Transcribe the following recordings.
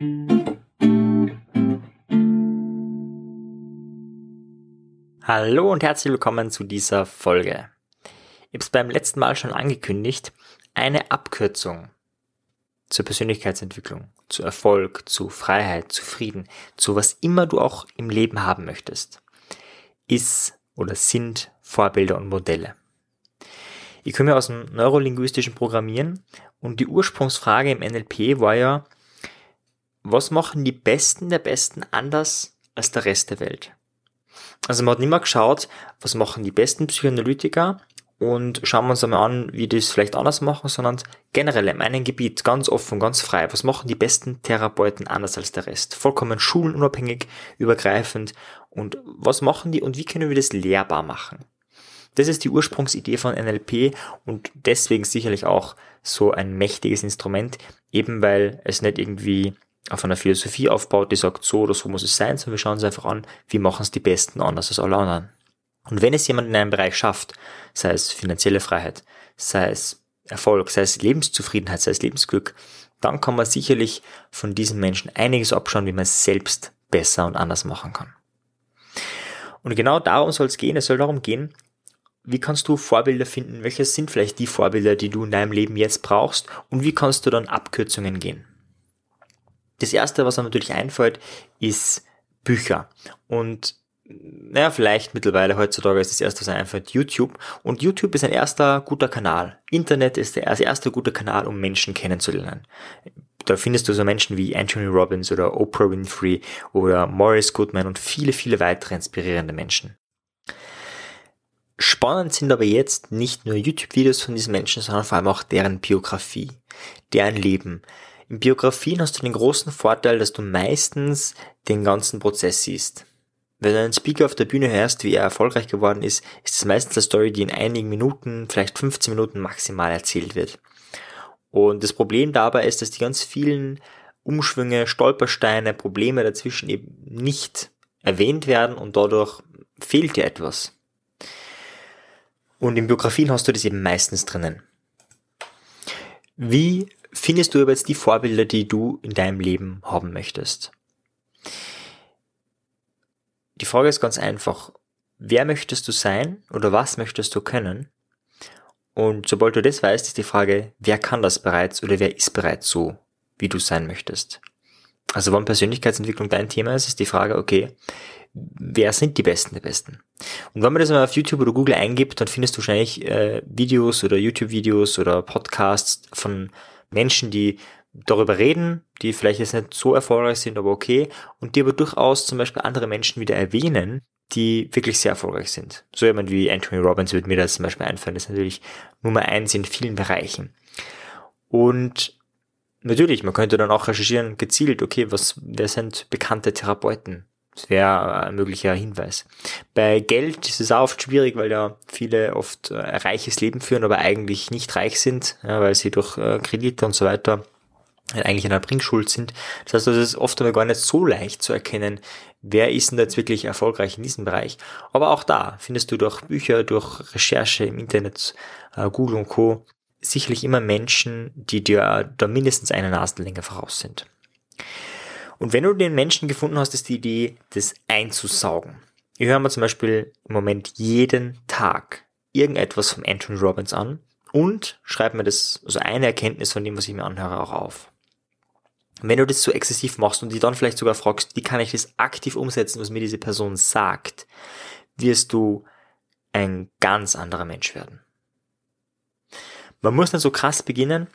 Hallo und herzlich willkommen zu dieser Folge. Ich habe es beim letzten Mal schon angekündigt, eine Abkürzung zur Persönlichkeitsentwicklung, zu Erfolg, zu Freiheit, zu Frieden, zu was immer du auch im Leben haben möchtest, ist oder sind Vorbilder und Modelle. Ich komme ja aus dem neurolinguistischen Programmieren und die Ursprungsfrage im NLP war ja, was machen die Besten der Besten anders als der Rest der Welt? Also man hat nicht mehr geschaut, was machen die besten Psychoanalytiker und schauen wir uns einmal an, wie die es vielleicht anders machen, sondern generell in meinem Gebiet ganz offen, ganz frei. Was machen die besten Therapeuten anders als der Rest? Vollkommen schulenunabhängig, übergreifend. Und was machen die und wie können wir das lehrbar machen? Das ist die Ursprungsidee von NLP und deswegen sicherlich auch so ein mächtiges Instrument, eben weil es nicht irgendwie auf einer Philosophie aufbaut, die sagt, so oder so muss es sein, sondern wir schauen uns einfach an, wie machen es die Besten anders als alle anderen. Und wenn es jemand in einem Bereich schafft, sei es finanzielle Freiheit, sei es Erfolg, sei es Lebenszufriedenheit, sei es Lebensglück, dann kann man sicherlich von diesen Menschen einiges abschauen, wie man es selbst besser und anders machen kann. Und genau darum soll es gehen. Es soll darum gehen, wie kannst du Vorbilder finden? Welche sind vielleicht die Vorbilder, die du in deinem Leben jetzt brauchst? Und wie kannst du dann Abkürzungen gehen? Das erste, was mir natürlich einfällt, ist Bücher. Und naja, vielleicht mittlerweile heutzutage ist das erste, was einfällt, YouTube. Und YouTube ist ein erster guter Kanal. Internet ist der erste gute Kanal, um Menschen kennenzulernen. Da findest du so Menschen wie Anthony Robbins oder Oprah Winfrey oder Morris Goodman und viele, viele weitere inspirierende Menschen. Spannend sind aber jetzt nicht nur YouTube-Videos von diesen Menschen, sondern vor allem auch deren Biografie, deren Leben, in Biografien hast du den großen Vorteil, dass du meistens den ganzen Prozess siehst. Wenn du einen Speaker auf der Bühne hörst, wie er erfolgreich geworden ist, ist es meistens eine Story, die in einigen Minuten, vielleicht 15 Minuten maximal erzählt wird. Und das Problem dabei ist, dass die ganz vielen Umschwünge, Stolpersteine, Probleme dazwischen eben nicht erwähnt werden und dadurch fehlt dir etwas. Und in Biografien hast du das eben meistens drinnen. Wie findest du aber jetzt die Vorbilder, die du in deinem Leben haben möchtest? Die Frage ist ganz einfach. Wer möchtest du sein oder was möchtest du können? Und sobald du das weißt, ist die Frage, wer kann das bereits oder wer ist bereits so, wie du sein möchtest? Also wenn Persönlichkeitsentwicklung dein Thema ist, ist die Frage, okay, wer sind die Besten der Besten? Und wenn man das mal auf YouTube oder Google eingibt, dann findest du wahrscheinlich äh, Videos oder YouTube-Videos oder Podcasts von Menschen, die darüber reden, die vielleicht jetzt nicht so erfolgreich sind, aber okay, und die aber durchaus zum Beispiel andere Menschen wieder erwähnen, die wirklich sehr erfolgreich sind. So jemand wie Anthony Robbins würde mir das zum Beispiel einfallen, das ist natürlich Nummer eins in vielen Bereichen. Und natürlich, man könnte dann auch recherchieren, gezielt, okay, was, wer sind bekannte Therapeuten? Das wäre ein möglicher Hinweis. Bei Geld ist es auch oft schwierig, weil ja viele oft ein reiches Leben führen, aber eigentlich nicht reich sind, ja, weil sie durch äh, Kredite und so weiter eigentlich in einer Bringschuld sind. Das heißt, es ist oft einmal gar nicht so leicht zu erkennen, wer ist denn jetzt wirklich erfolgreich in diesem Bereich. Aber auch da findest du durch Bücher, durch Recherche im Internet, äh, Google und Co. sicherlich immer Menschen, die dir da mindestens eine Nasenlänge voraus sind. Und wenn du den Menschen gefunden hast, ist die Idee, das einzusaugen. Ich höre mir zum Beispiel im Moment jeden Tag irgendetwas von Anthony Robbins an und schreibe mir das, also eine Erkenntnis von dem, was ich mir anhöre, auch auf. Wenn du das so exzessiv machst und die dann vielleicht sogar fragst, wie kann ich das aktiv umsetzen, was mir diese Person sagt, wirst du ein ganz anderer Mensch werden. Man muss nicht so krass beginnen,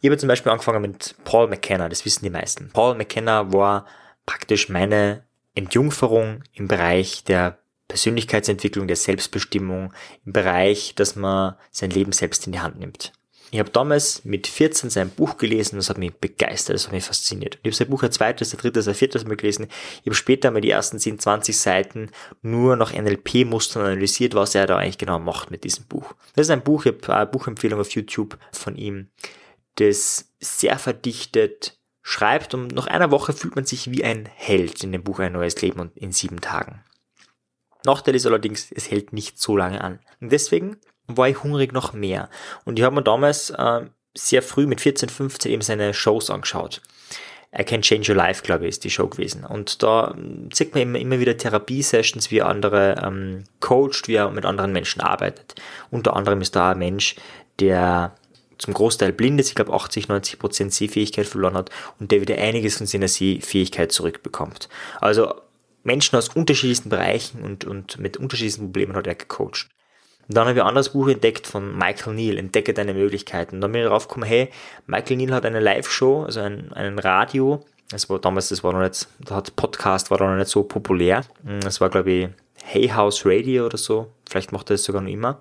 ich habe zum Beispiel angefangen mit Paul McKenna, das wissen die meisten. Paul McKenna war praktisch meine Entjungferung im Bereich der Persönlichkeitsentwicklung, der Selbstbestimmung, im Bereich, dass man sein Leben selbst in die Hand nimmt. Ich habe damals mit 14 sein Buch gelesen, das hat mich begeistert, das hat mich fasziniert. Ich habe sein Buch ein zweites, ein drittes, ein viertes Mal gelesen. Ich habe später mal die ersten 10, 20 Seiten nur nach NLP-Mustern analysiert, was er da eigentlich genau macht mit diesem Buch. Das ist ein Buch, ich habe eine Buchempfehlung auf YouTube von ihm das sehr verdichtet schreibt und nach einer Woche fühlt man sich wie ein Held in dem Buch Ein neues Leben und in sieben Tagen. Nachteil ist allerdings, es hält nicht so lange an. Und deswegen war ich hungrig noch mehr. Und ich habe mir damals äh, sehr früh mit 14, 15 eben seine Shows angeschaut. I Can Change Your Life, glaube ich, ist die Show gewesen. Und da sieht man immer, wieder Therapie-Sessions, wie andere ähm, coacht, wie er mit anderen Menschen arbeitet. Unter anderem ist da ein Mensch, der zum Großteil blind ist, ich glaube 80, 90 Prozent Sehfähigkeit verloren hat und der wieder einiges von seiner Sehfähigkeit zurückbekommt. Also Menschen aus unterschiedlichsten Bereichen und, und mit unterschiedlichsten Problemen hat er gecoacht. Und dann habe ich ein anderes Buch entdeckt von Michael Neal, Entdecke deine Möglichkeiten. Und dann bin ich darauf gekommen, hey, Michael Neal hat eine Live-Show, also ein, einen Radio, das war damals, das war noch nicht, hat Podcast war noch nicht so populär. Das war, glaube ich, Hey House Radio oder so. Vielleicht macht er das sogar noch immer.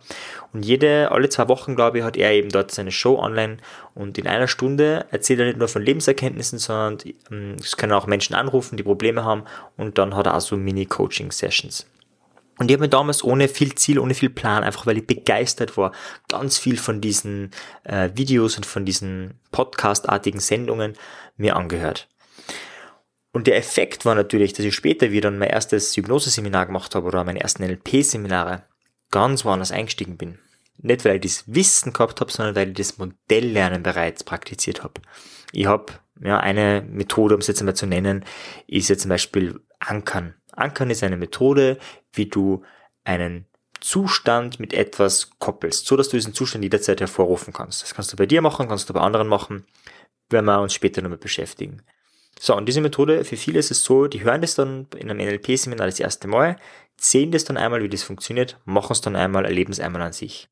Und jede, alle zwei Wochen, glaube ich, hat er eben dort seine Show online und in einer Stunde erzählt er nicht nur von Lebenserkenntnissen, sondern ähm, es können auch Menschen anrufen, die Probleme haben und dann hat er auch so Mini-Coaching-Sessions. Und ich habe mir damals ohne viel Ziel, ohne viel Plan, einfach weil ich begeistert war, ganz viel von diesen äh, Videos und von diesen Podcast-artigen Sendungen mir angehört. Und der Effekt war natürlich, dass ich später wieder mein erstes Hypnose-Seminar gemacht habe oder meine ersten NLP-Seminare ganz woanders eingestiegen bin. Nicht, weil ich das Wissen gehabt habe, sondern weil ich das Modelllernen bereits praktiziert habe. Ich habe ja, eine Methode, um es jetzt einmal zu nennen, ist jetzt zum Beispiel Ankern. Ankern ist eine Methode, wie du einen Zustand mit etwas koppelst, so dass du diesen Zustand jederzeit hervorrufen kannst. Das kannst du bei dir machen, kannst du bei anderen machen, werden wir uns später nochmal beschäftigen. So, und diese Methode, für viele ist es so, die hören das dann in einem NLP-Seminar das erste Mal, sehen das dann einmal, wie das funktioniert, machen es dann einmal, erleben es einmal an sich.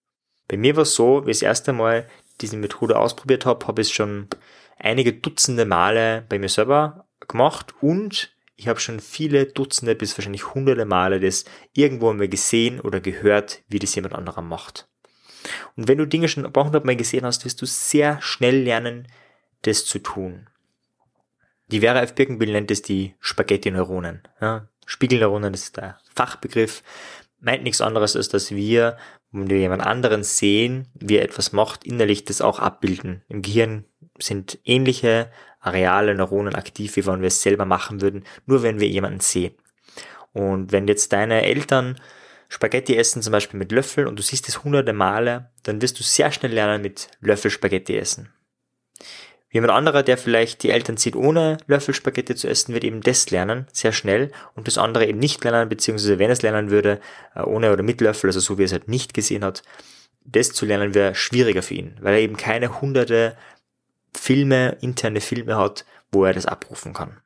Bei mir war es so, wie ich das erste Mal diese Methode ausprobiert habe, habe ich es schon einige Dutzende Male bei mir selber gemacht und ich habe schon viele Dutzende bis wahrscheinlich hunderte Male das irgendwo einmal gesehen oder gehört, wie das jemand anderer macht. Und wenn du Dinge schon ein paar hundert Mal gesehen hast, wirst du sehr schnell lernen, das zu tun. Die Vera F. Birkenbill nennt es die Spaghetti-Neuronen. Ja, Spiegelneuronen ist der Fachbegriff. Meint nichts anderes, als dass wir, wenn wir jemand anderen sehen, wie er etwas macht, innerlich das auch abbilden. Im Gehirn sind ähnliche Areale, Neuronen aktiv, wie wenn wir es selber machen würden, nur wenn wir jemanden sehen. Und wenn jetzt deine Eltern Spaghetti essen, zum Beispiel mit Löffel, und du siehst es hunderte Male, dann wirst du sehr schnell lernen, mit Löffel Spaghetti essen. Jemand anderer, der vielleicht die Eltern sieht, ohne Löffel Spaghetti zu essen, wird eben das lernen, sehr schnell, und das andere eben nicht lernen, beziehungsweise wenn es lernen würde, äh, ohne oder mit Löffel, also so wie er es halt nicht gesehen hat, das zu lernen wäre schwieriger für ihn, weil er eben keine hunderte Filme, interne Filme hat, wo er das abrufen kann.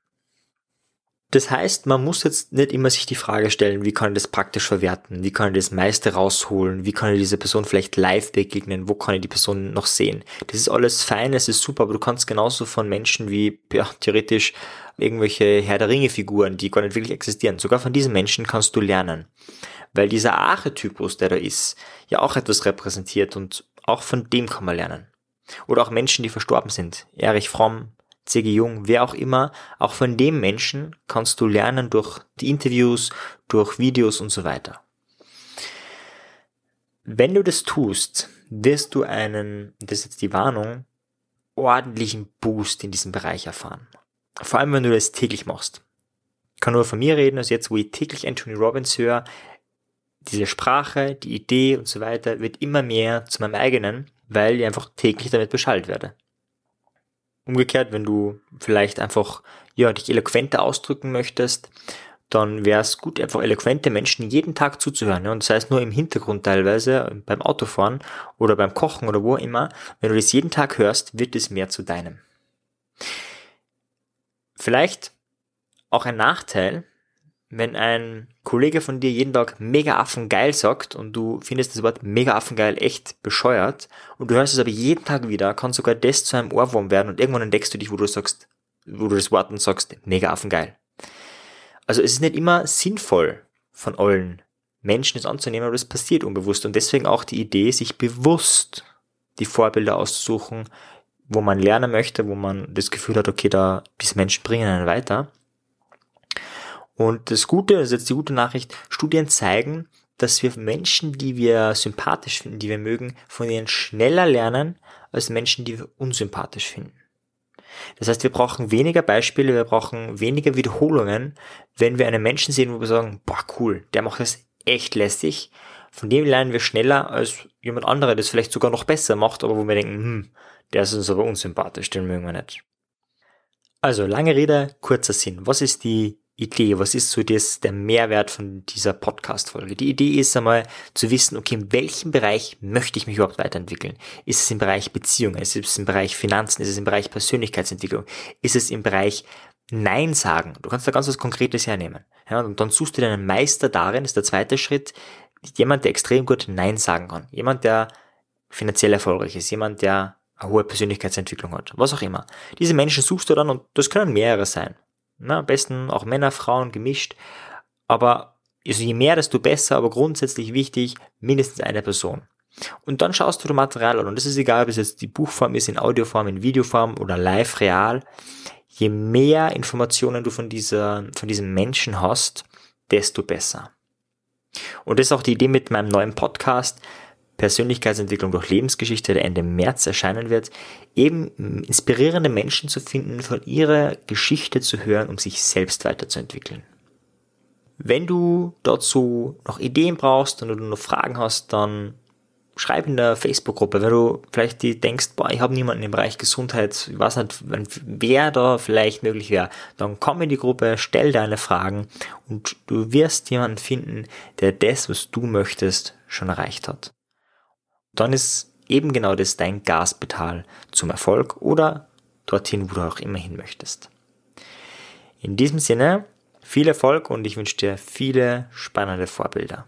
Das heißt, man muss jetzt nicht immer sich die Frage stellen, wie kann ich das praktisch verwerten, wie kann ich das meiste rausholen, wie kann ich dieser Person vielleicht live begegnen, wo kann ich die Person noch sehen. Das ist alles fein, es ist super, aber du kannst genauso von Menschen wie, ja, theoretisch irgendwelche Herr der Ringe Figuren, die gar nicht wirklich existieren, sogar von diesen Menschen kannst du lernen. Weil dieser Archetypus, der da ist, ja auch etwas repräsentiert und auch von dem kann man lernen. Oder auch Menschen, die verstorben sind. Erich Fromm, C.G. Jung, wer auch immer, auch von dem Menschen kannst du lernen durch die Interviews, durch Videos und so weiter. Wenn du das tust, wirst du einen, das ist jetzt die Warnung, ordentlichen Boost in diesem Bereich erfahren. Vor allem, wenn du das täglich machst. Ich kann nur von mir reden, also jetzt, wo ich täglich Anthony Robbins höre, diese Sprache, die Idee und so weiter wird immer mehr zu meinem eigenen, weil ich einfach täglich damit beschallt werde. Umgekehrt, wenn du vielleicht einfach ja, dich eloquenter ausdrücken möchtest, dann wäre es gut, einfach eloquente Menschen jeden Tag zuzuhören. Ja? Und das heißt nur im Hintergrund teilweise, beim Autofahren oder beim Kochen oder wo immer. Wenn du das jeden Tag hörst, wird es mehr zu deinem. Vielleicht auch ein Nachteil, wenn ein Kollege von dir jeden Tag mega affengeil sagt und du findest das Wort mega affengeil echt bescheuert und du hörst es aber jeden Tag wieder, kann sogar das zu einem Ohrwurm werden und irgendwann entdeckst du dich, wo du sagst, wo du das Wort und sagst, mega affengeil. Also es ist nicht immer sinnvoll von allen Menschen es anzunehmen, aber das passiert unbewusst und deswegen auch die Idee, sich bewusst die Vorbilder auszusuchen, wo man lernen möchte, wo man das Gefühl hat, okay, da, diese Menschen bringen einen weiter und das Gute, das ist jetzt die gute Nachricht, Studien zeigen, dass wir Menschen, die wir sympathisch finden, die wir mögen, von ihnen schneller lernen als Menschen, die wir unsympathisch finden. Das heißt, wir brauchen weniger Beispiele, wir brauchen weniger Wiederholungen, wenn wir einen Menschen sehen, wo wir sagen, boah, cool, der macht das echt lästig. Von dem lernen wir schneller als jemand anderer, der das vielleicht sogar noch besser macht, aber wo wir denken, hm, der ist uns aber unsympathisch, den mögen wir nicht. Also lange Rede, kurzer Sinn. Was ist die Idee? Was ist so das, der Mehrwert von dieser Podcast-Folge? Die Idee ist einmal zu wissen, okay, in welchem Bereich möchte ich mich überhaupt weiterentwickeln? Ist es im Bereich Beziehungen? Ist es im Bereich Finanzen? Ist es im Bereich Persönlichkeitsentwicklung? Ist es im Bereich Nein sagen? Du kannst da ganz was Konkretes hernehmen. Ja, und dann suchst du dir einen Meister darin, ist der zweite Schritt, jemand, der extrem gut Nein sagen kann. Jemand, der finanziell erfolgreich ist. Jemand, der eine hohe Persönlichkeitsentwicklung hat. Was auch immer. Diese Menschen suchst du dann und das können mehrere sein. Na, am besten auch Männer, Frauen gemischt. Aber also je mehr, desto besser, aber grundsätzlich wichtig, mindestens eine Person. Und dann schaust du dir Material an. Und das ist egal, ob es jetzt die Buchform ist, in Audioform, in Videoform oder live real. Je mehr Informationen du von dieser, von diesem Menschen hast, desto besser. Und das ist auch die Idee mit meinem neuen Podcast. Persönlichkeitsentwicklung durch Lebensgeschichte, der Ende März erscheinen wird, eben inspirierende Menschen zu finden, von ihrer Geschichte zu hören, um sich selbst weiterzuentwickeln. Wenn du dazu noch Ideen brauchst und du noch Fragen hast, dann schreib in der Facebook-Gruppe, wenn du vielleicht denkst, boah, ich habe niemanden im Bereich Gesundheit, ich weiß nicht, wer da vielleicht möglich wäre, dann komm in die Gruppe, stell deine Fragen und du wirst jemanden finden, der das, was du möchtest, schon erreicht hat dann ist eben genau das dein Gaspedal zum Erfolg oder dorthin, wo du auch immer hin möchtest. In diesem Sinne, viel Erfolg und ich wünsche dir viele spannende Vorbilder.